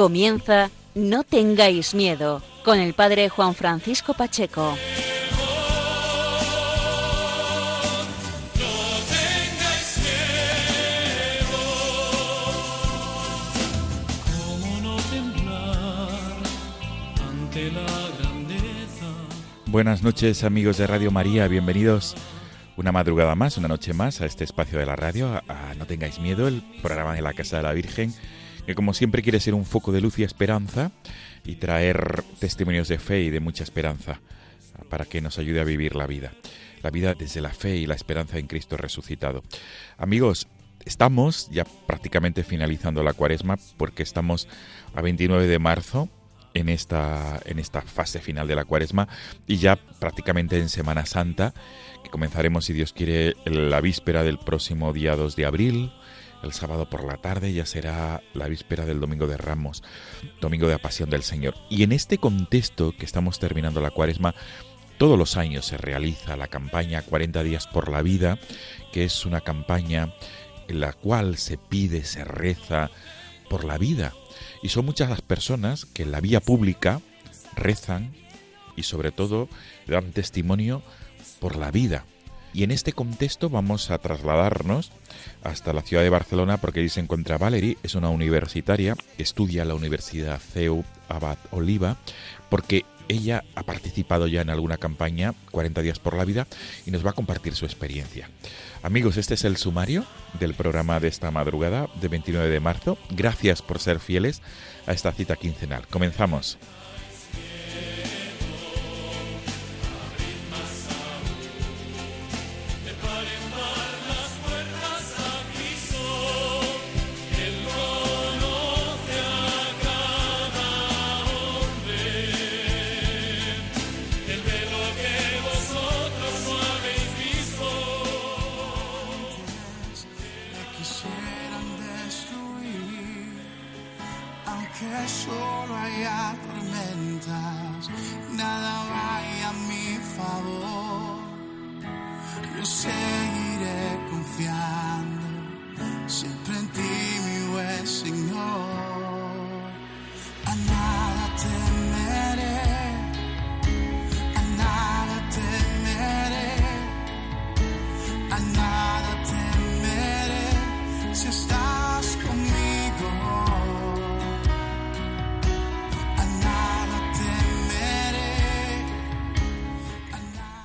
Comienza No tengáis miedo con el padre Juan Francisco Pacheco. Buenas noches amigos de Radio María, bienvenidos una madrugada más, una noche más a este espacio de la radio, a, No tengáis miedo, el programa de la Casa de la Virgen que como siempre quiere ser un foco de luz y esperanza y traer testimonios de fe y de mucha esperanza para que nos ayude a vivir la vida. La vida desde la fe y la esperanza en Cristo resucitado. Amigos, estamos ya prácticamente finalizando la cuaresma porque estamos a 29 de marzo en esta, en esta fase final de la cuaresma y ya prácticamente en Semana Santa, que comenzaremos, si Dios quiere, la víspera del próximo día 2 de abril, el sábado por la tarde ya será la víspera del Domingo de Ramos, Domingo de la Pasión del Señor. Y en este contexto que estamos terminando la cuaresma, todos los años se realiza la campaña 40 días por la vida, que es una campaña en la cual se pide, se reza por la vida. Y son muchas las personas que en la vía pública rezan y sobre todo dan testimonio por la vida. Y en este contexto vamos a trasladarnos hasta la ciudad de Barcelona porque ahí se encuentra Valerie, es una universitaria, estudia en la Universidad CEU Abad Oliva, porque ella ha participado ya en alguna campaña, 40 días por la vida, y nos va a compartir su experiencia. Amigos, este es el sumario del programa de esta madrugada de 29 de marzo. Gracias por ser fieles a esta cita quincenal. Comenzamos. solo haya tormentas, nada vaya a mi favor. Yo seguiré confiando, siempre en ti mi buen Señor.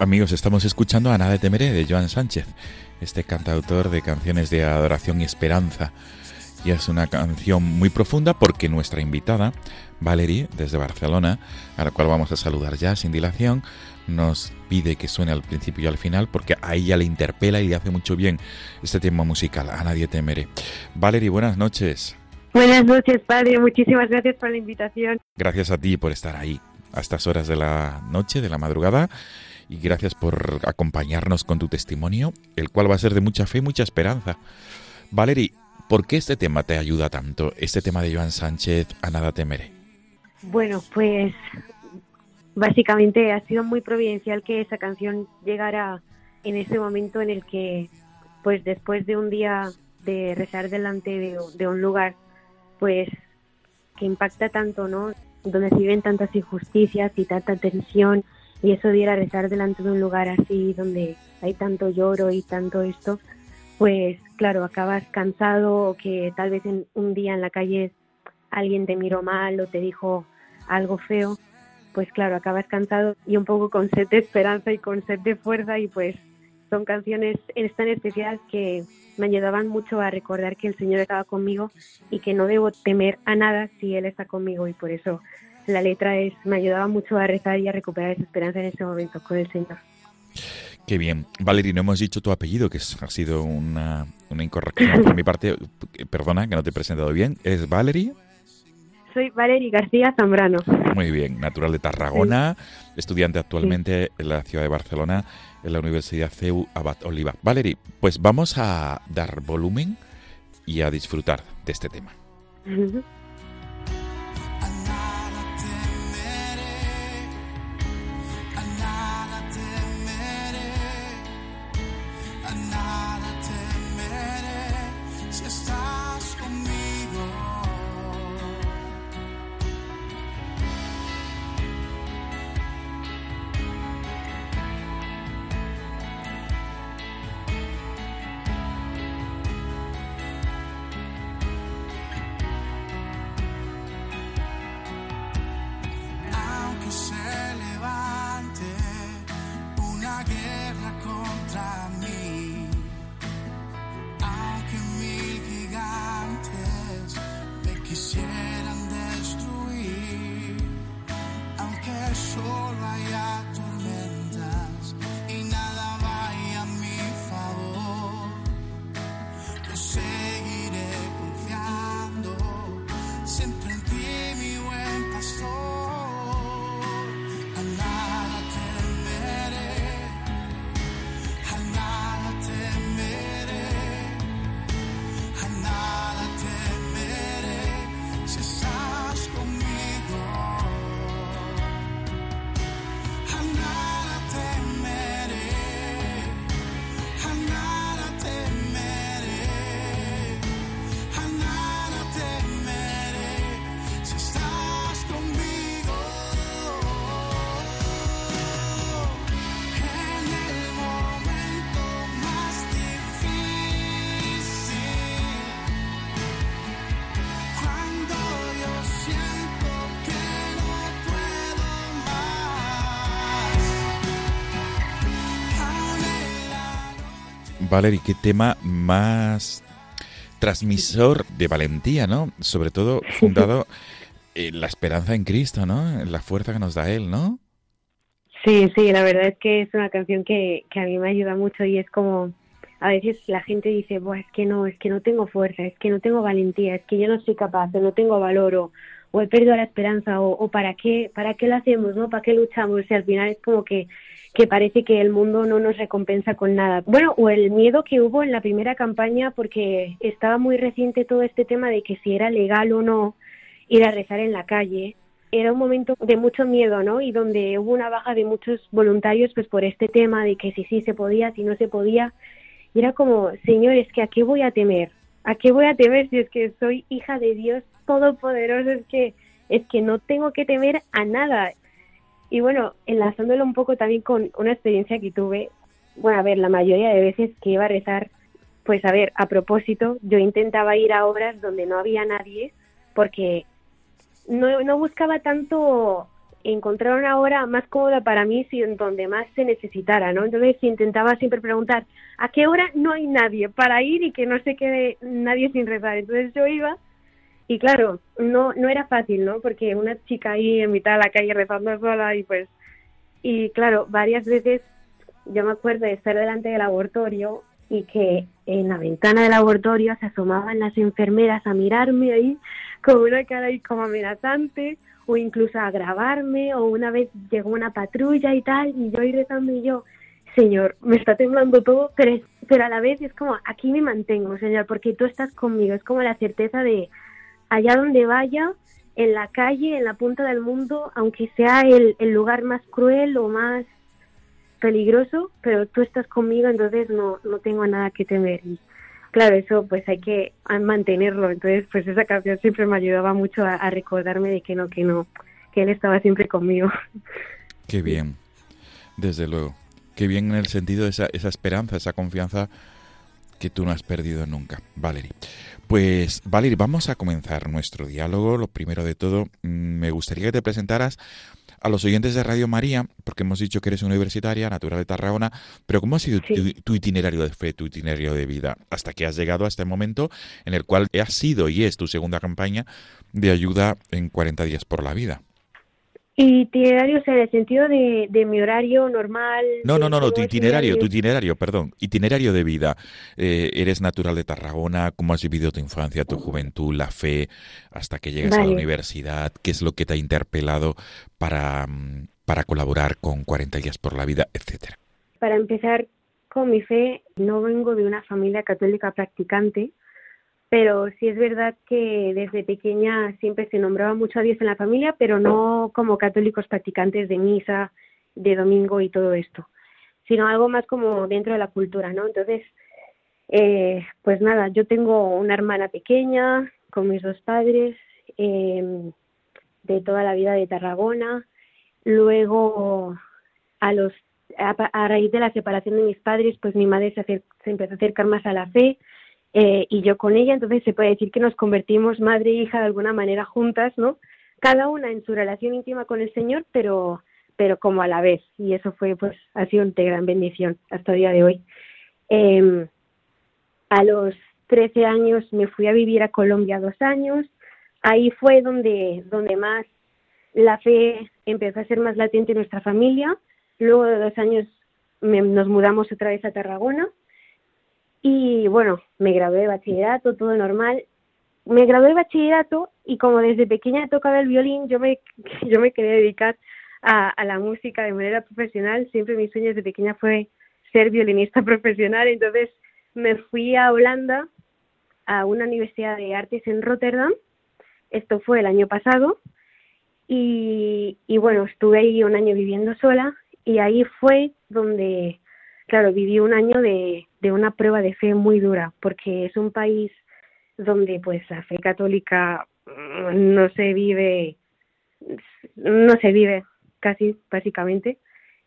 Amigos, estamos escuchando a Nada de Temeré de Joan Sánchez, este cantautor de canciones de adoración y esperanza. Y es una canción muy profunda porque nuestra invitada, Valerie, desde Barcelona, a la cual vamos a saludar ya sin dilación, nos pide que suene al principio y al final porque a ella le interpela y le hace mucho bien este tema musical, a Nadie Temeré. Valerie, buenas noches. Buenas noches, padre. Muchísimas gracias por la invitación. Gracias a ti por estar ahí a estas horas de la noche, de la madrugada y gracias por acompañarnos con tu testimonio, el cual va a ser de mucha fe y mucha esperanza. Valerie, ¿por qué este tema te ayuda tanto? Este tema de Joan Sánchez, A nada temeré. Bueno, pues básicamente ha sido muy providencial que esa canción llegara en ese momento en el que, pues después de un día de rezar delante de, de un lugar, pues que impacta tanto, ¿no? Donde se viven tantas injusticias y tanta tensión y eso de ir a rezar delante de un lugar así donde hay tanto lloro y tanto esto, pues claro, acabas cansado o que tal vez en un día en la calle alguien te miró mal o te dijo algo feo, pues claro, acabas cansado y un poco con sed de esperanza y con sed de fuerza y pues son canciones tan especiales que me ayudaban mucho a recordar que el Señor estaba conmigo y que no debo temer a nada si Él está conmigo y por eso la letra es me ayudaba mucho a rezar y a recuperar esa esperanza en ese momento con el Señor. Qué bien. Valerie, no hemos dicho tu apellido, que ha sido una, una incorrección por mi parte. Perdona, que no te he presentado bien. ¿Es Valerie? Soy Valerie García Zambrano. Muy bien, natural de Tarragona, estudiante actualmente en la ciudad de Barcelona, en la Universidad CEU Abad Oliva. Valerie, pues vamos a dar volumen y a disfrutar de este tema. Valerie, qué tema más transmisor de valentía, ¿no? Sobre todo fundado en la esperanza en Cristo, ¿no? En la fuerza que nos da Él, ¿no? Sí, sí, la verdad es que es una canción que, que a mí me ayuda mucho y es como, a veces la gente dice, Buah, es que no, es que no tengo fuerza, es que no tengo valentía, es que yo no soy capaz, o no tengo valor, o, o he perdido la esperanza, o, o, para qué, para qué lo hacemos, ¿no? ¿Para qué luchamos? Y al final es como que que parece que el mundo no nos recompensa con nada. Bueno, o el miedo que hubo en la primera campaña porque estaba muy reciente todo este tema de que si era legal o no ir a rezar en la calle. Era un momento de mucho miedo, ¿no? Y donde hubo una baja de muchos voluntarios pues por este tema de que si sí se podía, si no se podía. Y era como, señores, que a qué voy a temer? ¿A qué voy a temer si es que soy hija de Dios todopoderoso? Es que es que no tengo que temer a nada. Y bueno, enlazándolo un poco también con una experiencia que tuve, bueno, a ver, la mayoría de veces que iba a rezar, pues a ver, a propósito, yo intentaba ir a obras donde no había nadie, porque no, no buscaba tanto encontrar una hora más cómoda para mí, sino donde más se necesitara, ¿no? Entonces intentaba siempre preguntar, ¿a qué hora no hay nadie para ir y que no se quede nadie sin rezar? Entonces yo iba y claro, no, no era fácil, ¿no? Porque una chica ahí en mitad de la calle rezando sola y pues, y claro, varias veces yo me acuerdo de estar delante del laboratorio y que en la ventana del laboratorio se asomaban las enfermeras a mirarme ahí con una cara ahí como amenazante o incluso a grabarme o una vez llegó una patrulla y tal y yo ahí rezando y yo, Señor, me está temblando todo, pero, pero a la vez es como, aquí me mantengo, Señor, porque tú estás conmigo, es como la certeza de, allá donde vaya, en la calle, en la punta del mundo, aunque sea el, lugar más cruel o más peligroso, pero tú estás conmigo, entonces no, no tengo nada que temer. Y claro, eso pues hay que mantenerlo. Entonces, pues esa canción siempre me ayudaba mucho a, recordarme de que no, que no, que él estaba siempre conmigo. Qué bien, desde luego. Qué bien en el sentido de esa, esa esperanza, esa confianza que tú no has perdido nunca, Valerie. Pues, Valerie, vamos a comenzar nuestro diálogo. Lo primero de todo, mm, me gustaría que te presentaras a los oyentes de Radio María, porque hemos dicho que eres universitaria, natural de Tarragona, pero ¿cómo ha sido tu, itinerario de fe, tu itinerario de vida, hasta que has llegado a este momento en el cual has sido y es tu segunda campaña de ayuda en 40 días por la vida? Itinerario, o sea, en el sentido de, de mi horario normal. No, no, no, no, tu itinerario, tu itinerario, perdón, itinerario de vida. Eh, eres natural de Tarragona, ¿cómo has vivido tu infancia, tu juventud, la fe, hasta que llegas a la universidad? ¿Qué es lo que te ha interpelado para, mm, para colaborar con 40 días por la vida, etcétera? Para empezar con mi fe, no vengo de una familia católica practicante, pero sí es verdad que desde pequeña siempre se nombraba mucho a Dios en la familia, pero no como católicos practicantes de misa, de domingo y todo esto, sino algo más como dentro de la cultura, ¿no? Entonces, eh, pues nada, yo tengo una hermana pequeña con mis dos padres, eh, de toda la vida de Tarragona. Luego, a los a, a raíz de la separación de mis padres, pues mi madre se, se empezó a acercar más a la fe eh, y yo con ella, entonces se puede decir que nos convertimos madre e hija de alguna manera juntas, ¿no? Cada una en su relación íntima con el Señor, pero pero como a la vez y eso fue pues ha sido de gran bendición hasta el día de hoy. Eh, a los 13 años me fui a vivir a Colombia dos años. Ahí fue donde, donde más la fe empezó a ser más latente en nuestra familia. Luego de dos años me- nos mudamos otra vez a Tarragona. Y bueno, me gradué de bachillerato, todo normal. Me gradué de bachillerato y como desde pequeña tocaba el violín, yo me, yo me quería dedicar a, a la música de manera profesional. Siempre mi sueño desde pequeña fue ser violinista profesional. Entonces me fui a Holanda a una universidad de artes en Rotterdam. Esto fue el año pasado. Y, y bueno, estuve ahí un año viviendo sola y ahí fue donde, claro, viví un año de, de una prueba de fe muy dura, porque es un país donde pues la fe católica mm, no se vive, no se vive casi, básicamente.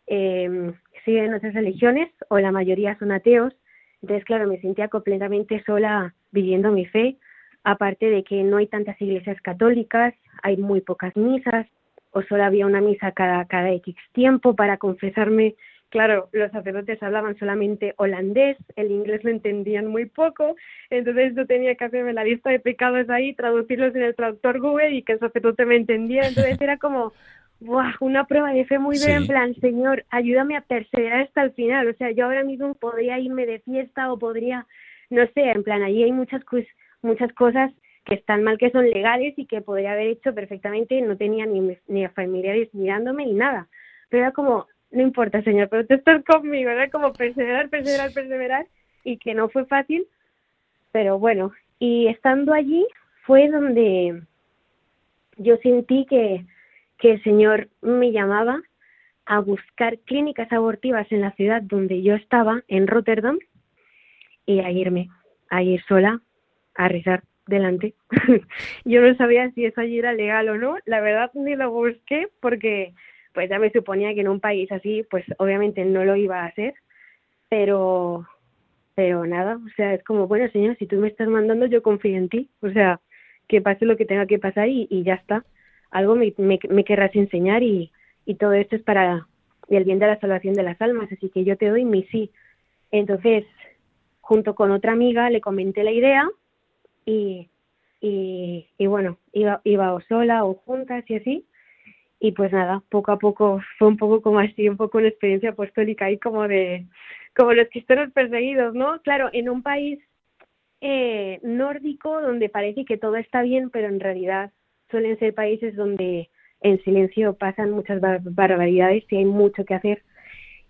Eh, siguen otras religiones o la mayoría son ateos. Entonces, claro, me sentía completamente sola viviendo mi fe, aparte de que no hay tantas iglesias católicas, hay muy pocas misas, o solo había una misa cada, cada X tiempo para confesarme. Claro, los sacerdotes hablaban solamente holandés, el inglés lo entendían muy poco, entonces yo tenía que hacerme la lista de pecados ahí, traducirlos en el traductor Google y que el sacerdote me entendiera. Entonces era como, ¡buah! una prueba de fe muy dura, en plan, Señor, ayúdame a perseverar hasta el final. O sea, yo ahora mismo podría irme de fiesta o podría, no sé, en plan, allí hay muchas, muchas cosas que están mal, que son legales y que podría haber hecho perfectamente, no tenía ni, ni familiares mirándome ni nada. Pero era como, no importa, Señor, pero tú estás conmigo, era como perseverar, perseverar, perseverar y que no fue fácil, pero bueno, y estando allí fue donde yo sentí que, que el Señor me llamaba a buscar clínicas abortivas en la ciudad donde yo estaba, en Rotterdam, y a irme, a ir sola, a rezar delante. yo no sabía si eso allí era legal o no, la verdad ni lo busqué porque pues ya me suponía que en un país así, pues obviamente no lo iba a hacer, pero pero nada, o sea, es como, bueno, señor, si tú me estás mandando, yo confío en ti, o sea, que pase lo que tenga que pasar y, y ya está. Algo me, me, me querrás enseñar y, y todo esto es para el bien de la salvación de las almas, así que yo te doy mi sí. Entonces, junto con otra amiga, le comenté la idea y, y, y bueno, iba, iba o sola o juntas y así. Y pues nada, poco a poco fue un poco como así, un poco una experiencia apostólica ahí como de, como los cristianos perseguidos, ¿no? Claro, en un país eh, nórdico donde parece que todo está bien, pero en realidad suelen ser países donde en silencio pasan muchas bar- barbaridades y hay mucho que hacer.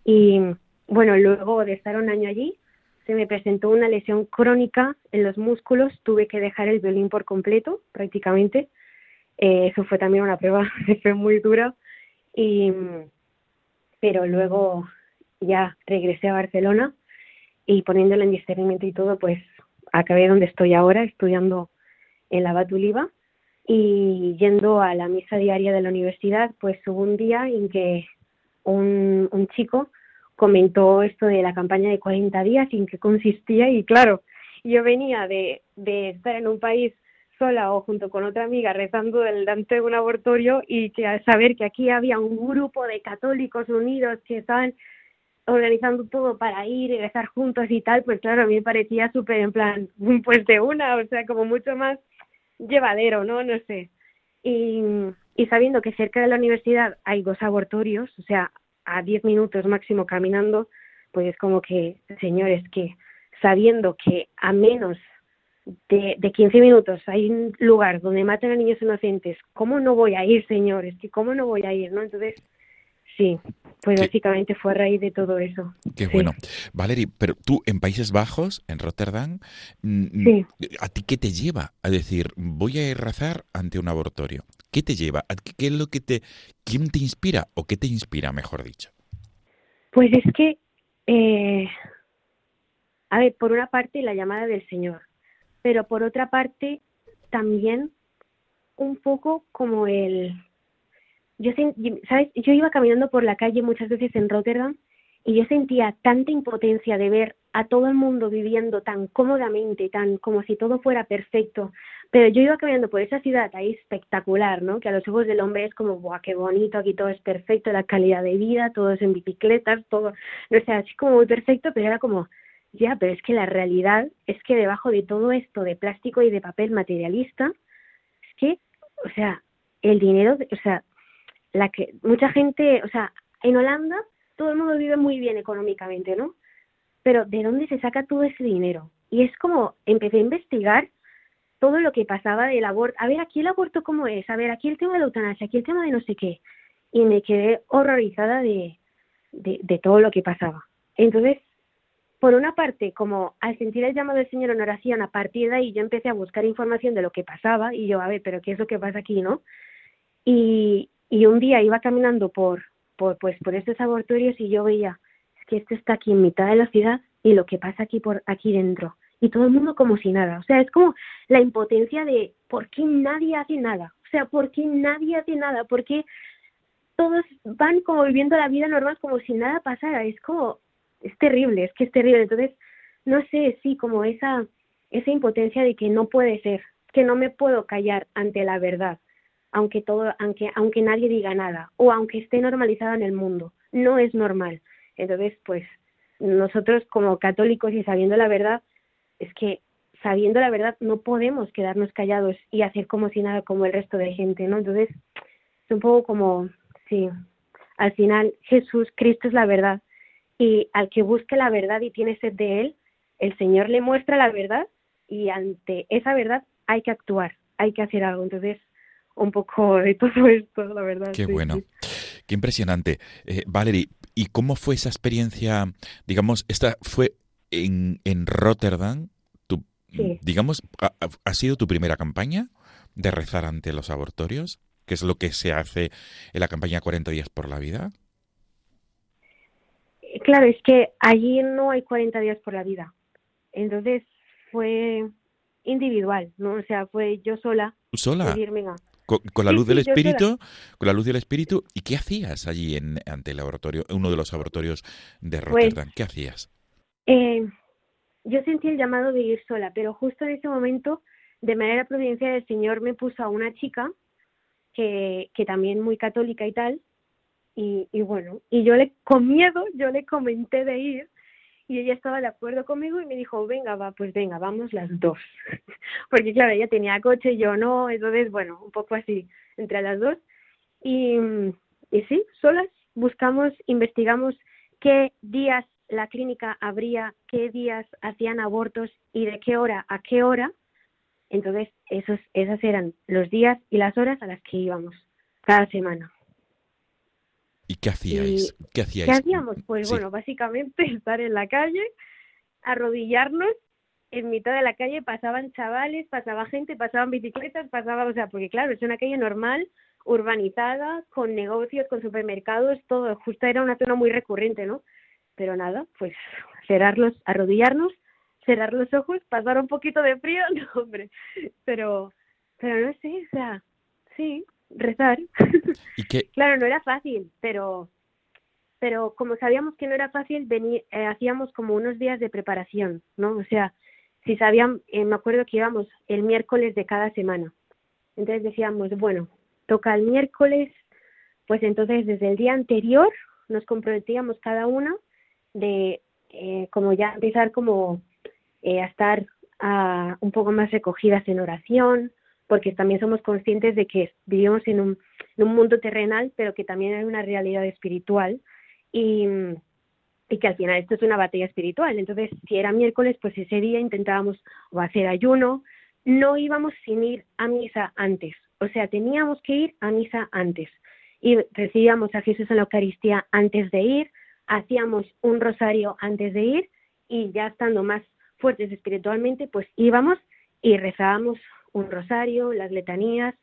Y bueno, luego de estar un año allí, se me presentó una lesión crónica en los músculos, tuve que dejar el violín por completo, prácticamente. Eh, eso fue también una prueba de fe muy dura. Y, pero luego ya regresé a Barcelona y poniéndolo en discernimiento y todo, pues acabé donde estoy ahora, estudiando en la Batuliva y yendo a la misa diaria de la universidad, pues hubo un día en que un, un chico comentó esto de la campaña de 40 días y en qué consistía y claro, yo venía de, de estar en un país sola o junto con otra amiga rezando delante de un abortorio y que al saber que aquí había un grupo de católicos unidos que estaban organizando todo para ir y rezar juntos y tal, pues claro, a mí parecía súper en plan, pues de una, o sea, como mucho más llevadero, ¿no? No sé. Y, y sabiendo que cerca de la universidad hay dos abortorios, o sea, a 10 minutos máximo caminando, pues es como que, señores, que sabiendo que a menos de, de 15 minutos hay un lugar donde matan a niños inocentes, ¿cómo no voy a ir, señores? Que ¿Cómo no voy a ir? ¿no? Entonces, sí, pues básicamente fue a raíz de todo eso. Qué bueno. Valerie, pero tú en Países Bajos, en Rotterdam, mm, sí. ¿a ti qué te lleva a decir, voy a ir rezar ante un abortorio? ¿Qué te lleva? ¿Qué es lo que te, quién te inspira o qué te inspira, mejor dicho? Pues es que, eh, a ver, por una parte la llamada del Señor, pero por otra parte también un poco como el, yo sabes, yo iba caminando por la calle muchas veces en Rotterdam y yo sentía tanta impotencia de ver a todo el mundo viviendo tan cómodamente, tan como si todo fuera perfecto. Pero yo iba caminando por esa ciudad ahí espectacular, ¿no? Que a los ojos del hombre es como, ¡buah, qué bonito! Aquí todo es perfecto, la calidad de vida, todo es en bicicletas, todo, no sé, así como muy perfecto, pero era como, ya, pero es que la realidad es que debajo de todo esto de plástico y de papel materialista, es que, o sea, el dinero, o sea, la que mucha gente, o sea, en Holanda todo el mundo vive muy bien económicamente, ¿no? Pero ¿de dónde se saca todo ese dinero? Y es como empecé a investigar todo lo que pasaba del aborto. A ver, aquí el aborto cómo es, a ver, aquí el tema de la eutanasia, aquí el tema de no sé qué. Y me quedé horrorizada de, de, de todo lo que pasaba. Entonces, por una parte, como al sentir el llamado del Señor en oración, a partir de ahí yo empecé a buscar información de lo que pasaba y yo, a ver, pero ¿qué es lo que pasa aquí, no? Y, y un día iba caminando por, por, pues, por estos abortorios y yo veía es que esto está aquí en mitad de la ciudad y lo que pasa aquí por aquí dentro y todo el mundo como si nada. O sea, es como la impotencia de ¿por qué nadie hace nada? O sea, ¿por qué nadie hace nada? ¿Por qué todos van como viviendo la vida normal como si nada pasara? Es como, es terrible, es que es terrible. Entonces, no sé, sí, como esa, esa impotencia de que no puede ser, que no me puedo callar ante la verdad, aunque todo, aunque, aunque nadie diga nada, o aunque esté normalizada en el mundo. No es normal. Entonces, pues, nosotros como católicos y sabiendo la verdad, es que sabiendo la verdad no podemos quedarnos callados y hacer como si nada como el resto de gente, ¿no? Entonces, es un poco como, sí, al final Jesús, Cristo es la verdad y al que busque la verdad y tiene sed de él, el Señor le muestra la verdad y ante esa verdad hay que actuar, hay que hacer algo. Entonces, un poco de todo esto, la verdad. Qué bueno. Qué impresionante. Eh, Valerie, ¿y cómo fue esa experiencia? Digamos, esta fue en, en Rotterdam, tu, digamos, ha, sido tu primera campaña de rezar ante los abortorios? ¿Qué es lo que se hace en la campaña 40 días por la vida? Claro, es que allí no hay 40 días por la vida. Entonces fue individual, ¿no? O sea, fue yo sola. ¿Sola? Con, la luz del espíritu, con la luz del espíritu. ¿Y qué hacías allí en, ante el laboratorio, uno de los laboratorios de pues Rotterdam? ¿Qué hacías? Eh, yo sentí el llamado de ir sola, pero justo en ese momento, de manera providencial, el Señor me puso a una chica que, que también muy católica y tal, y, y bueno, y yo le, con miedo, yo le comenté de ir, y ella estaba de acuerdo conmigo y me dijo, venga, va, pues venga, vamos las dos. Porque claro, ella tenía coche, yo no, entonces, bueno, un poco así, entre las dos. Y, y sí, solas buscamos, investigamos qué días la clínica abría, qué días hacían abortos y de qué hora a qué hora. Entonces, esos, esas eran los días y las horas a las que íbamos cada semana. ¿Y qué hacíais? ¿Qué hacíais? ¿Qué hacíamos? Pues bueno, básicamente estar en la calle, arrodillarnos. En mitad de la calle pasaban chavales, pasaba gente, pasaban bicicletas, pasaba, o sea, porque claro, es una calle normal, urbanizada, con negocios, con supermercados, todo. Justo era una zona muy recurrente, ¿no? pero nada, pues cerrarlos, arrodillarnos, cerrar los ojos, pasar un poquito de frío, no hombre, pero, pero no sé, o sea, sí, rezar. ¿Y qué? claro, no era fácil, pero, pero como sabíamos que no era fácil, venir, eh, hacíamos como unos días de preparación, ¿no? O sea, si sabían, eh, me acuerdo que íbamos el miércoles de cada semana. Entonces decíamos, bueno, toca el miércoles, pues entonces desde el día anterior nos comprometíamos cada una de eh, como ya empezar como eh, a estar un poco más recogidas en oración, porque también somos conscientes de que vivimos en un, en un mundo terrenal, pero que también hay una realidad espiritual y, que al final esto es una batalla espiritual. Entonces, si era miércoles, pues ese día intentábamos hacer ayuno, no íbamos sin ir a misa antes, o sea, teníamos que ir a misa antes. Y recibíamos a Jesús en la Eucaristía antes de ir, hacíamos un rosario antes de ir y ya estando más fuertes espiritualmente, pues íbamos y rezábamos un rosario, las letanías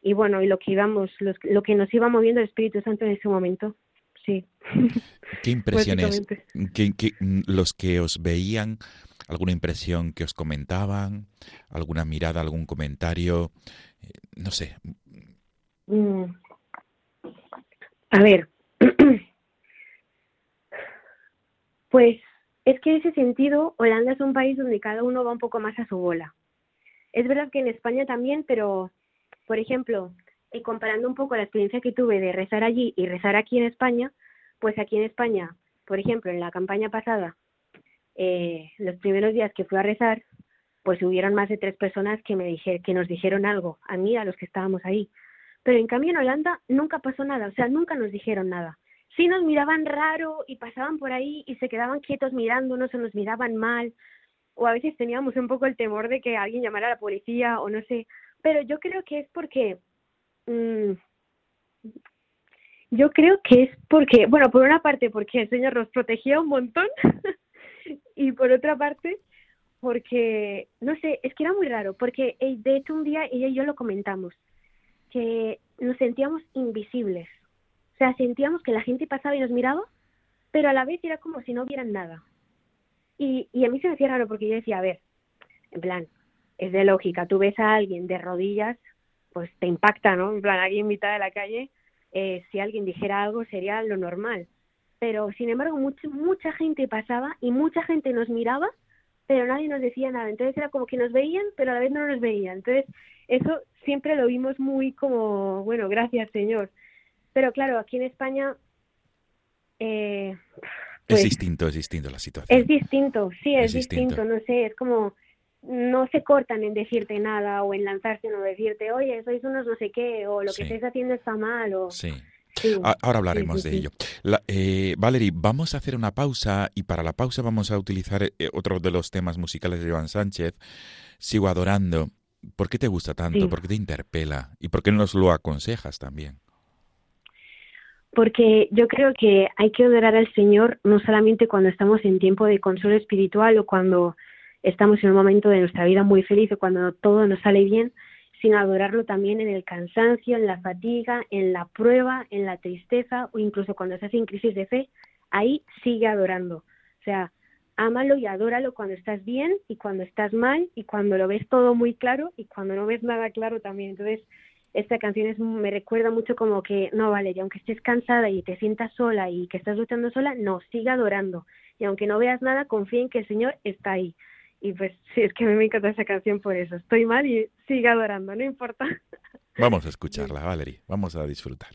y bueno, y lo que íbamos, lo que nos iba moviendo el Espíritu Santo en ese momento sí. ¿Qué impresiones? ¿Qué, mm, los que os veían, alguna impresión que os comentaban, alguna mirada, algún comentario, eh, no sé. Mm. A ver, pues es que en ese sentido Holanda es un país donde cada uno va un poco más a su bola. Es verdad que en España también, pero, por ejemplo, y comparando un poco la experiencia que tuve de rezar allí y rezar aquí en España, pues aquí en España, por ejemplo, en la campaña pasada, eh, los primeros días que fui a rezar, pues hubieron más de tres personas que me dije, que nos dijeron algo, a mí, a los que estábamos ahí. Pero en cambio en Holanda nunca pasó nada, o sea, nunca nos dijeron nada. Sí nos miraban raro y pasaban por ahí y se quedaban quietos mirándonos o nos miraban mal, o a veces teníamos un poco el temor de que alguien llamara a la policía o no sé, pero yo creo que es porque Mm, yo creo que es porque, bueno, por una parte porque el Señor nos protegía un montón y por otra parte porque, no sé, es que era muy raro, porque de hecho un día ella y yo lo comentamos, que nos sentíamos invisibles, o sea, sentíamos que la gente pasaba y nos miraba, pero a la vez era como si no vieran nada. Y, y a mí se me hacía raro porque yo decía, a ver, en plan, es de lógica, tú ves a alguien de rodillas pues te impacta, ¿no? En plan, aquí en mitad de la calle, eh, si alguien dijera algo sería lo normal. Pero, sin embargo, mucha, mucha gente pasaba y mucha gente nos miraba, pero nadie nos decía nada. Entonces era como que nos veían, pero a la vez no nos veían. Entonces, eso siempre lo vimos muy como, bueno, gracias, Señor. Pero claro, aquí en España... Eh, es pues distinto, es distinto la situación. Es distinto, sí, es, distinto. no sé, es como no se cortan en decirte nada o en lanzarse o decirte, oye, sois unos no sé qué, o lo que estáis haciendo está mal. O... Sí. Ahora hablaremos de ello. eh, Valerie, vamos a hacer una pausa y para la pausa vamos a utilizar eh, otro de los temas musicales de Joan Sánchez, Sigo adorando. ¿Por qué te gusta tanto? ¿Por qué te interpela? ¿Y por qué nos lo aconsejas también? Porque yo creo que hay que adorar al Señor no solamente cuando estamos en tiempo de consuelo espiritual o cuando estamos en un momento de nuestra vida muy feliz o cuando todo nos sale bien, sin adorarlo también en el cansancio, en la fatiga, en la prueba, en la tristeza o incluso cuando estás en crisis de fe, ahí sigue adorando. O sea, ámalo y adóralo cuando estás bien y cuando estás mal y cuando lo ves todo muy claro y cuando no ves nada claro también. Entonces, esta canción es, me recuerda mucho como que, no, vale, y aunque estés cansada y te sientas sola y que estás luchando sola, no, sigue adorando. Y aunque no veas nada, confía en que el Señor está ahí. Y pues sí, es que a mí me encanta esa canción por eso. Estoy mal y sigue adorando, no importa. Vamos a escucharla, Valerie. Vamos a disfrutar.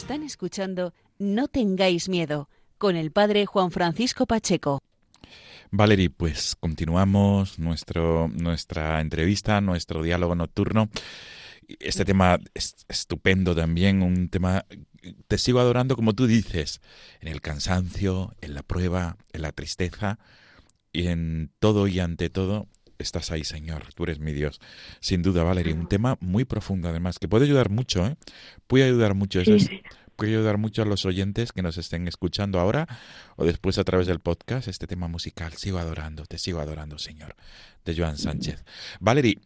Están escuchando No tengáis miedo con el padre Juan Francisco Pacheco. Valery, pues continuamos nuestro, nuestra entrevista, nuestro diálogo nocturno. Este tema es estupendo también, un tema, te sigo adorando como tú dices, en el cansancio, en la prueba, en la tristeza y en todo y ante todo estás ahí, Señor, tú eres mi Dios. Sin duda, Valeria, un tema muy profundo además, que puede ayudar mucho, ¿eh? Puede ayudar mucho. Eso puede ayudar mucho a los oyentes que nos estén escuchando ahora o después a través del podcast, este tema musical. Sigo adorando, te sigo adorando, Señor, de Joan Sánchez. Valerie,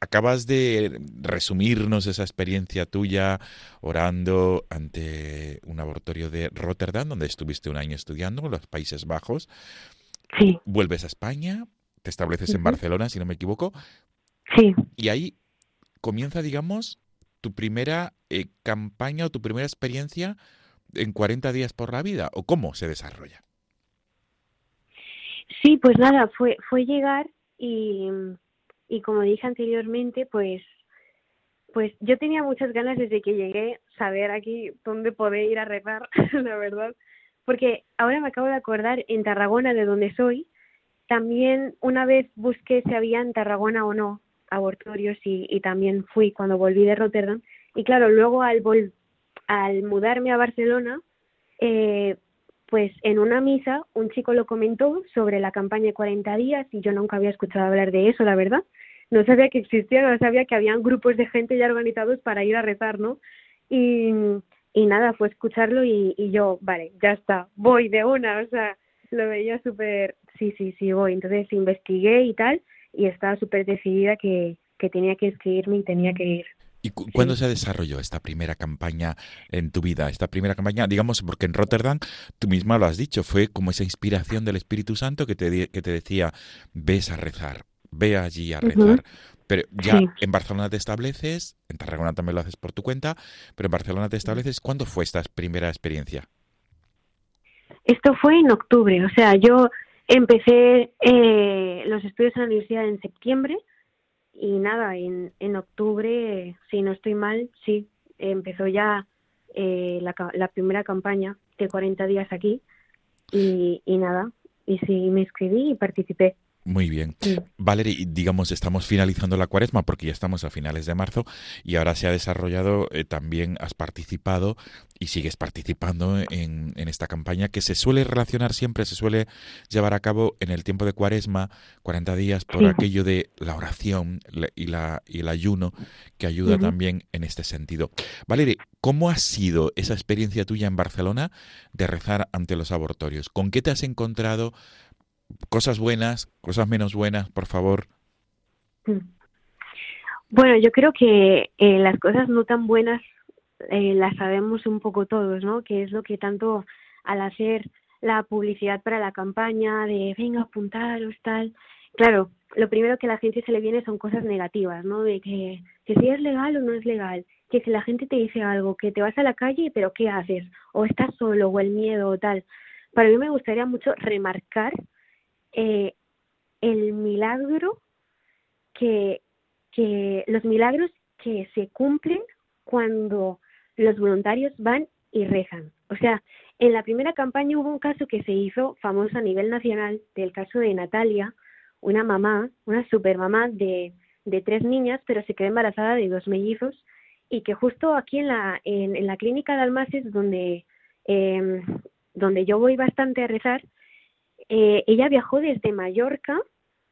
acabas de resumirnos esa experiencia tuya orando ante un abortorio de Rotterdam, donde estuviste un año estudiando en los Países Bajos. Sí. Vuelves a España, te estableces en Barcelona, si no me equivoco. Sí. Y ahí comienza, digamos, tu primera eh, campaña o tu primera experiencia en 40 días por la vida, o cómo se desarrolla. Sí, pues nada, fue, fue llegar y, y como dije anteriormente, pues pues yo tenía muchas ganas desde que llegué saber aquí dónde poder ir a rezar, la verdad, porque ahora me acabo de acordar en Tarragona, de donde soy, también una vez busqué si había en Tarragona o no abortorios y, también fui cuando volví de Rotterdam. Y claro, luego al, al mudarme a Barcelona, eh, pues en una misa un chico lo comentó sobre la campaña de 40 días y yo nunca había escuchado hablar de eso, la verdad. No sabía que existía, no sabía que habían grupos de gente ya organizados para ir a rezar, ¿no? Y, y nada, fue escucharlo y, y yo, vale, ya está, voy de una, o sea, lo veía súper, sí, sí, sí, voy. Entonces investigué y tal, y estaba súper decidida que, que tenía que inscribirme y tenía que ir. ¿Y cuándo se desarrolló esta primera campaña en tu vida? Esta primera campaña, digamos, porque en Rotterdam, tú misma lo has dicho, fue como esa inspiración del Espíritu Santo que te, que te decía, ves a rezar, ve allí a rezar. Pero ya en Barcelona te estableces, en Tarragona también lo haces por tu cuenta, pero en Barcelona te estableces, ¿cuándo fue esta primera experiencia? Esto fue en octubre, o sea, yo empecé eh, los estudios en la universidad en septiembre y nada, en, en octubre, si no estoy mal, sí, empezó ya eh, la, la primera campaña de 40 días aquí y, y nada, y sí me inscribí y participé. Muy bien. Valerie, digamos, estamos finalizando la cuaresma porque ya estamos a finales de marzo y ahora se ha desarrollado, eh, también has participado y sigues participando en, en, esta campaña que se suele relacionar siempre, se suele llevar a cabo en el tiempo de cuaresma, 40 días, por aquello de la oración y, la, y el ayuno que ayuda también en este sentido. Valerie, ¿cómo ha sido esa experiencia tuya en Barcelona de rezar ante los abortorios? ¿Con qué te has encontrado? Cosas buenas, cosas menos buenas, por favor. Mm. Bueno, yo creo que eh, las cosas no tan buenas eh, las sabemos un poco todos, ¿no? Que es lo que tanto al hacer la publicidad para la campaña de venga, apuntaros, tal. Claro, lo primero que a la gente se le viene son cosas negativas, ¿no? De que, que si es legal o no es legal, que si la gente te dice algo, que te vas a la calle, pero ¿qué haces? O estás solo, o el miedo, o tal. Para mí me gustaría mucho remarcar eh, el milagro que, que los milagros que se cumplen cuando los voluntarios van y rezan. O sea, en la primera campaña hubo un caso que se hizo famoso a nivel nacional, del caso de Natalia, una mamá, una supermamá de, de tres niñas, pero se quedó embarazada de dos mellizos, y que justo aquí en la, en, la clínica de Almaces, donde, eh, donde yo voy bastante a rezar, eh, ella viajó desde Mallorca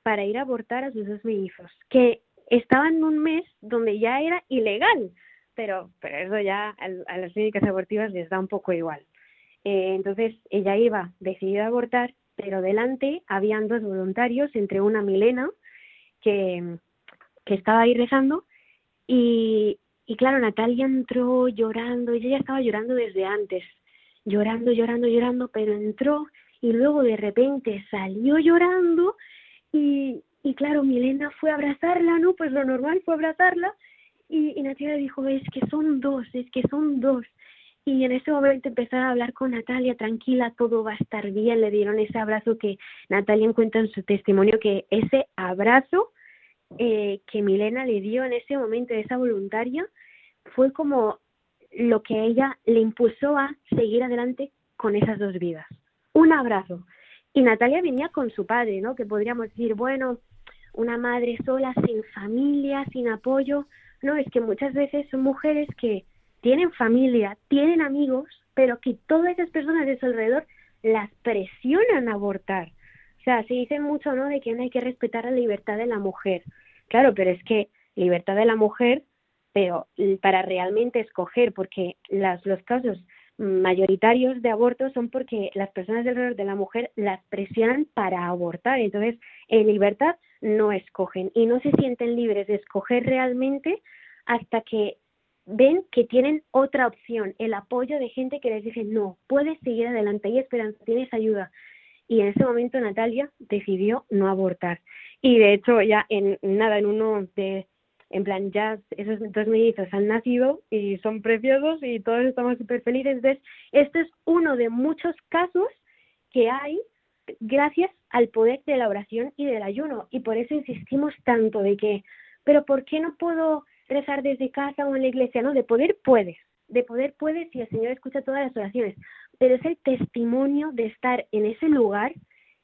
para ir a abortar a sus dos mellizos, que estaban en un mes donde ya era ilegal, pero, pero eso ya a, las clínicas abortivas les da un poco igual. Eh, entonces ella iba decidida a abortar, pero delante habían dos voluntarios, entre una Milena, que, que estaba ahí rezando, y, y claro, Natalia entró llorando, ella ya estaba llorando desde antes, llorando, llorando, llorando, pero entró y luego de repente salió llorando y, y claro, Milena fue a abrazarla, ¿no? Pues lo normal fue abrazarla y, y Natalia dijo, es que son dos, es que son dos. Y en ese momento empezaron a hablar con Natalia, tranquila, todo va a estar bien, le dieron ese abrazo que Natalia encuentra en su testimonio, que ese abrazo eh, que Milena le dio en ese momento, esa voluntaria, fue como lo que ella le impulsó a seguir adelante con esas dos vidas. Un abrazo. Y Natalia venía con su padre, ¿no? Que podríamos decir, bueno, una madre sola, sin familia, sin apoyo. No, es que muchas veces son mujeres que tienen familia, tienen amigos, pero que todas esas personas de su alrededor las presionan a abortar. O sea, se dice mucho, ¿no? De que hay que respetar la libertad de la mujer. Claro, pero es que libertad de la mujer, pero para realmente escoger, porque las, los casos mayoritarios de aborto son porque las personas alrededor de la mujer las presionan para abortar. Entonces, en libertad no escogen y no se sienten libres de escoger realmente hasta que ven que tienen otra opción, el apoyo de gente que les dice, no, puedes seguir adelante, hay esperanza, tienes ayuda. Y en ese momento Natalia decidió no abortar. Y de hecho ya en nada, en uno de, en plan, ya esos dos mellizos han nacido y son preciosos y todos estamos súper felices. Entonces, este es uno de muchos casos que hay gracias al poder de la oración y del ayuno. Y por eso insistimos tanto de que, pero ¿por qué no puedo rezar desde casa o en la iglesia, ¿no? De poder puedes, de poder puedes si el Señor escucha todas las oraciones, pero es el testimonio de estar en ese lugar,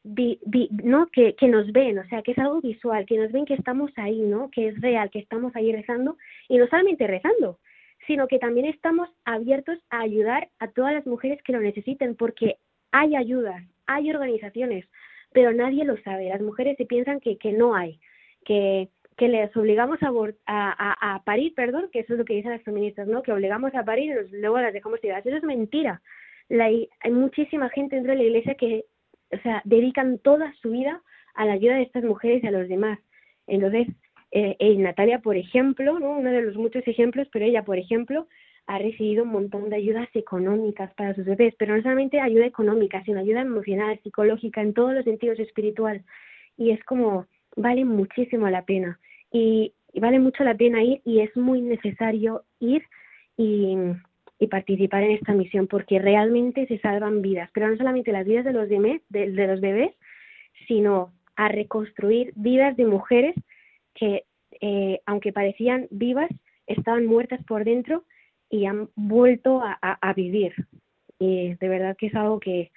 ¿no? Que, que nos ven, o sea, que es algo visual, que nos ven que estamos ahí, ¿no? Que es real, que estamos ahí rezando y no solamente rezando, sino que también estamos abiertos a ayudar a todas las mujeres que lo necesiten, porque hay ayudas, hay organizaciones, pero nadie lo sabe. Las mujeres se piensan que, que no hay, que, que les obligamos a, a, a, parir, perdón, que eso es lo que dicen las feministas, ¿no? Que obligamos a parir y luego las dejamos tiradas. Eso es mentira. Hay muchísima gente dentro de la iglesia que, o sea, dedican toda su vida a la ayuda de estas mujeres y a los demás. Entonces, eh, Natalia, por ejemplo, ¿no? uno de los muchos ejemplos, pero ella, por ejemplo, ha recibido un montón de ayudas económicas para sus bebés, pero no solamente ayuda económica, sino ayuda emocional, psicológica, en todos los sentidos espiritual. Y es como, vale muchísimo la pena y, vale mucho la pena ir y es muy necesario ir y, participar en esta misión porque realmente se salvan vidas, pero no solamente las vidas de los, de, los bebés, sino a reconstruir vidas de mujeres que, eh, aunque parecían vivas, estaban muertas por dentro y han vuelto a, a, vivir. Y de verdad que es algo que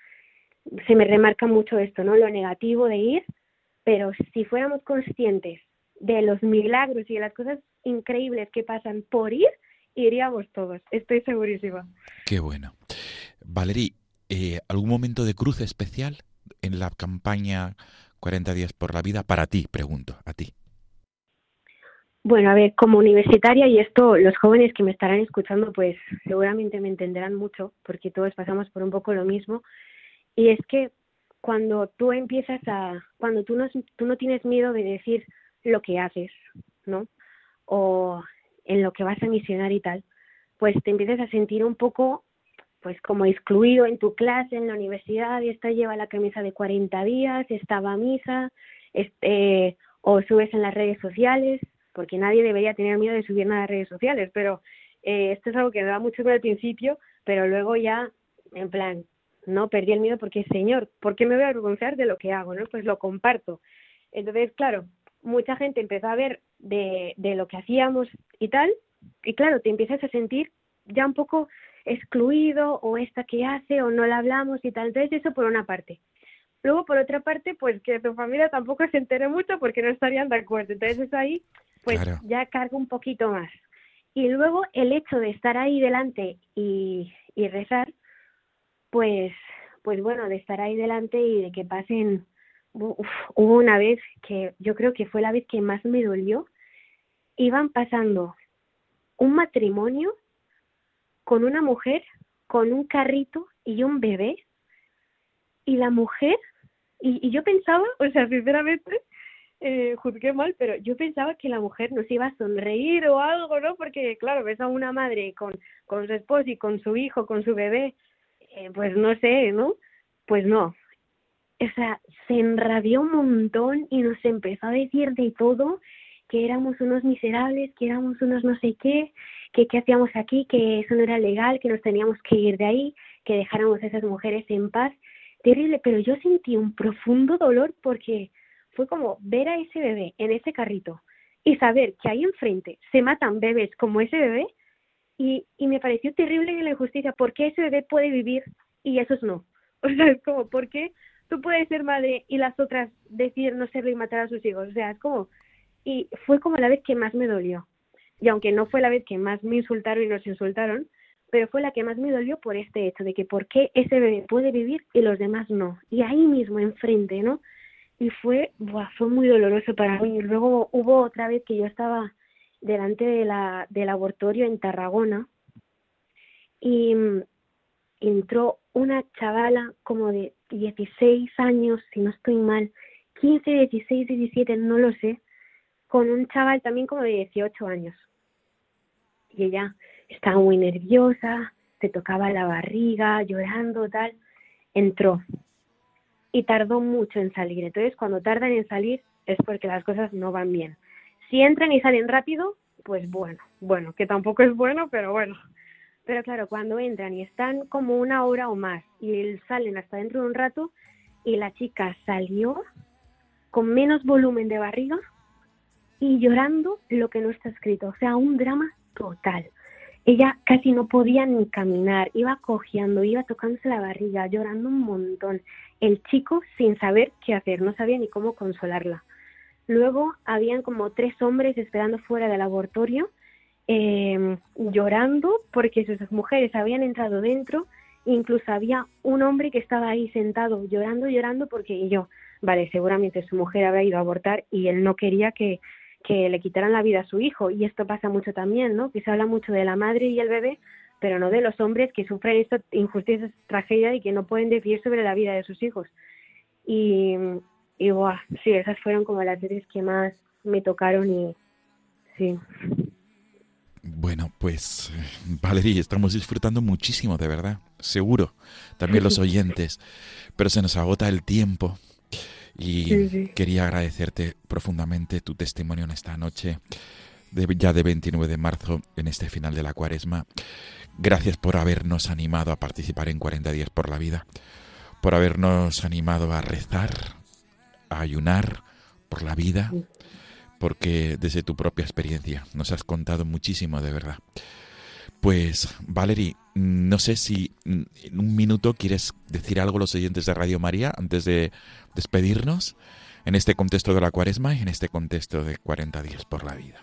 se me remarca mucho esto, ¿no? Lo negativo de ir, pero si fuéramos conscientes de los milagros y de las cosas increíbles que pasan por ir, iríamos todos, estoy segurísima. Qué bueno. Valerie, eh, ¿algún momento de cruz especial en la campaña 40 días por la vida para ti, pregunto, a ti? Bueno, a ver, como universitaria, y esto los jóvenes que me estarán escuchando, pues seguramente me entenderán mucho, porque todos pasamos por un poco lo mismo, y es que cuando tú empiezas a, cuando tú no, tú no tienes miedo de decir lo que haces, ¿no? O en lo que vas a misionar y tal, pues te empiezas a sentir un poco, pues como excluido en tu clase, en la universidad, y esta lleva la camisa de 40 días, esta va a misa, este, o subes en las redes sociales, porque nadie debería tener miedo de subir nada a las redes sociales, pero eh, esto es algo que me da mucho miedo al principio, pero luego ya, en plan, no perdí el miedo porque, Señor, ¿por qué me voy a avergonzar de lo que hago? ¿no? Pues lo comparto. Entonces, claro, mucha gente empezó a ver de, de lo que hacíamos y tal, y claro, te empiezas a sentir ya un poco excluido o esta que hace o no la hablamos y tal. Entonces, eso por una parte. Luego, por otra parte, pues que tu familia tampoco se entere mucho porque no estarían de acuerdo. Entonces, eso ahí, pues ya carga un poquito más. Y luego, el hecho de estar ahí delante y, y rezar, pues, pues bueno, de estar ahí delante y de que pasen, hubo una vez que yo creo que fue la vez que más me dolió, iban pasando un matrimonio con una mujer, con un carrito y un bebé, y la mujer, y, y yo pensaba, o sea, sinceramente, eh, juzgué mal, pero yo pensaba que la mujer nos iba a sonreír o algo, ¿no? Porque, claro, ves a una madre con, con su esposo y con su hijo, con su bebé, eh, pues no sé, ¿no? Pues no. O sea, se enrabió un montón y nos empezó a decir de todo, que éramos unos miserables, que éramos unos no sé qué, que qué hacíamos aquí, que eso no era legal, que nos teníamos que ir de ahí, que dejáramos a esas mujeres en paz. Terrible, pero yo sentí un profundo dolor porque fue como ver a ese bebé en ese carrito y saber que ahí enfrente se matan bebés como ese bebé, Y, y me pareció terrible la injusticia. ¿Por qué ese bebé puede vivir y esos no? O sea, es como, ¿por qué tú puedes ser madre y las otras decir no serlo y matar a sus hijos? O sea, es como... Y fue como la vez que más me dolió. Y aunque no fue la vez que más me insultaron y nos insultaron, pero fue la que más me dolió por este hecho de que por qué ese bebé puede vivir y los demás no. Y ahí mismo, enfrente, ¿no? Y fue, buah, fue muy doloroso para mí. Y luego hubo otra vez que yo estaba delante de la, del abortorio en Tarragona y mm, entró una chavala como de 16 años, si no estoy mal, 15, 16, 17, no lo sé, con un chaval también como de 18 años. Y ella estaba muy nerviosa, se tocaba la barriga, llorando, tal. Entró y tardó mucho en salir. Entonces, cuando tardan en salir es porque las cosas no van bien. Si entran y salen rápido, pues bueno, bueno, que tampoco es bueno, pero bueno. Pero claro, cuando entran y están como una hora o más y salen hasta dentro de un rato y la chica salió con menos volumen de barriga y llorando lo que no está escrito, o sea, un drama total. Ella casi no podía ni caminar, iba cojeando, iba tocándose la barriga, llorando un montón. El chico sin saber qué hacer, no sabía ni cómo consolarla. Luego habían como tres hombres esperando fuera del laboratorio, em, llorando porque sus mujeres habían entrado dentro. Incluso había un hombre que estaba ahí sentado llorando, llorando porque yo, vale, seguramente su mujer habrá ido a abortar y él no quería que, que le quitaran la vida a su hijo. Y esto pasa mucho también, ¿no? Que se habla mucho de la madre y el bebé, pero no de los hombres que sufren esta injusticia, tragedia y que no pueden decidir sobre la vida de sus hijos. Y, y buah, sí, esas fueron como las veces que más me tocaron y sí. Bueno, pues Valerie, estamos disfrutando muchísimo, de verdad, seguro. También los oyentes, pero se nos agota el tiempo y quería agradecerte profundamente tu testimonio en esta noche, de, ya de 29 de marzo, en este final de la cuaresma. Gracias por habernos animado a participar en 40 días por la vida, por habernos animado a rezar, a ayunar por la vida, porque desde tu propia experiencia nos has contado muchísimo de verdad. Pues, Valerie, no sé si en un minuto quieres decir algo a los oyentes de Radio María antes de despedirnos en este contexto de la cuaresma y en este contexto de 40 días por la vida.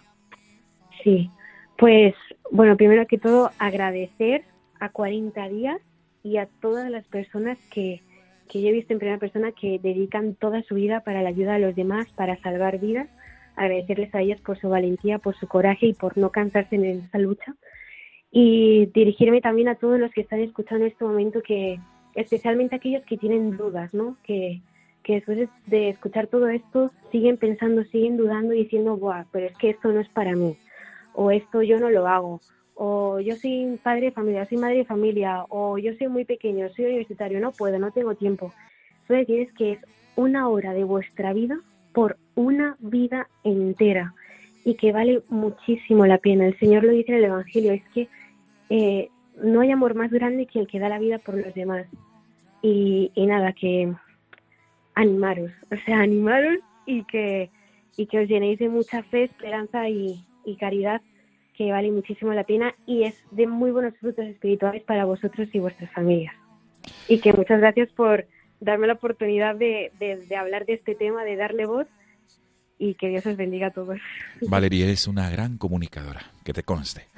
Sí, pues, bueno, primero que todo, agradecer a 40 días y a todas las personas que, que yo he visto en primera persona que dedican toda su vida para la ayuda a los demás, para salvar vidas. Agradecerles a ellas por su valentía, por su coraje y por no cansarse en esa lucha. Y dirigirme también a todos los que están escuchando en este momento, que especialmente aquellos que tienen dudas, ¿no? Que, que después de escuchar todo esto siguen pensando, siguen dudando y diciendo, Buah, pero es que esto no es para mí, o esto yo no lo hago, o yo soy padre de familia, soy madre de familia, o yo soy muy pequeño, soy universitario, no puedo, no tengo tiempo. Solo decir que es una hora de vuestra vida por una vida entera y que vale muchísimo la pena. El Señor lo dice en el Evangelio, es que eh, no hay amor más grande que el que da la vida por los demás. Y, y nada, que animaros, o sea, animaros y que, y que os llenéis de mucha fe, esperanza y, y caridad que vale muchísimo la pena y es de muy buenos frutos espirituales para vosotros y vuestras familias. Y que muchas gracias por darme la oportunidad de, de, hablar de este tema, de darle voz y que Dios os bendiga a todos. Valeria, eres una gran comunicadora, que te conste.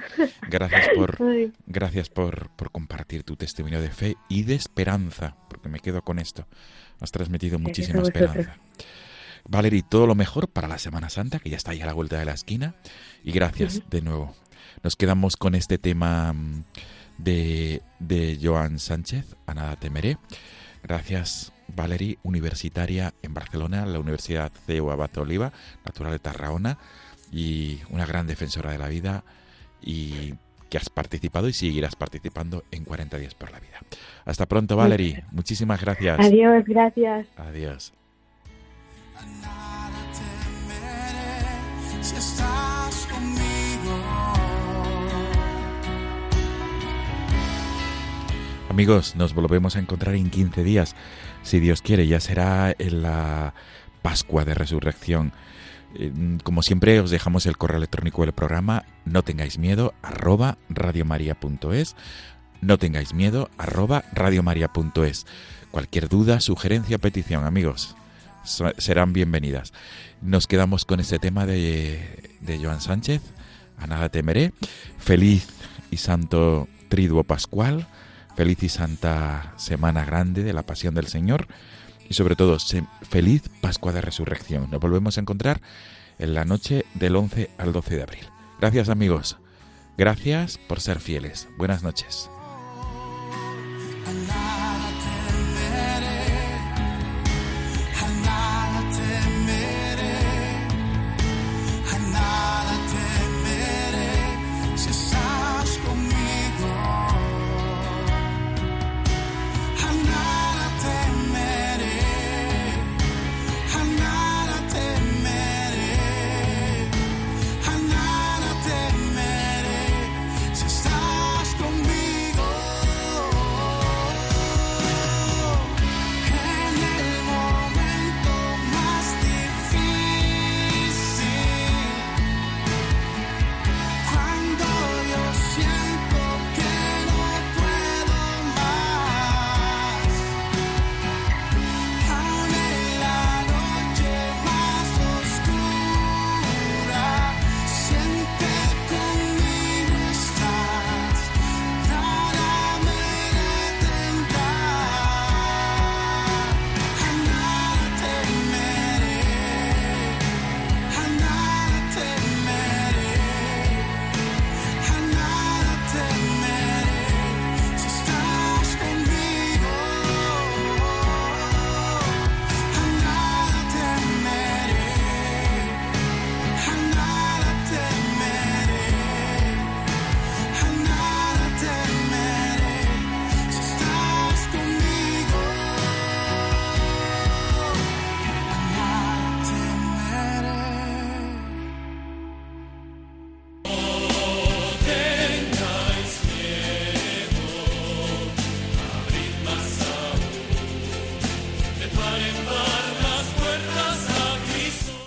Gracias por, gracias por, por compartir tu testimonio de fe y de esperanza, porque me quedo con esto. Has transmitido muchísima esperanza. Valerie, todo lo mejor para la Semana Santa, que ya está ahí a la vuelta de la esquina. Y gracias de nuevo. Nos quedamos con este tema mm, de, de Joan Sánchez, a nada temeré. Gracias, Valerie, universitaria en Barcelona, la Universidad CEU Abad Oliva, natural de Tarragona, y una gran defensora de la vida y que has participado y seguirás participando en 40 días por la vida. Hasta pronto, Valerie. Muchísimas gracias. Adiós, gracias. Adiós. Amigos, nos volvemos a encontrar en 15 días, si Dios quiere, ya será en la Pascua de Resurrección. Eh, como siempre, os dejamos el correo electrónico del programa, no tengáis miedo, arroba radiomaria.es, no tengáis miedo, arroba radiomaria.es. Cualquier duda, sugerencia, petición, amigos, serán bienvenidas. Nos quedamos con este tema de, de Joan Sánchez, a nada temeré. Feliz y santo triduo pascual, feliz y santa semana grande de la pasión del Señor y sobre todo feliz Pascua de Resurrección. Nos volvemos a encontrar en la noche del 11 al 12 de abril. Gracias amigos, gracias por ser fieles. Buenas noches.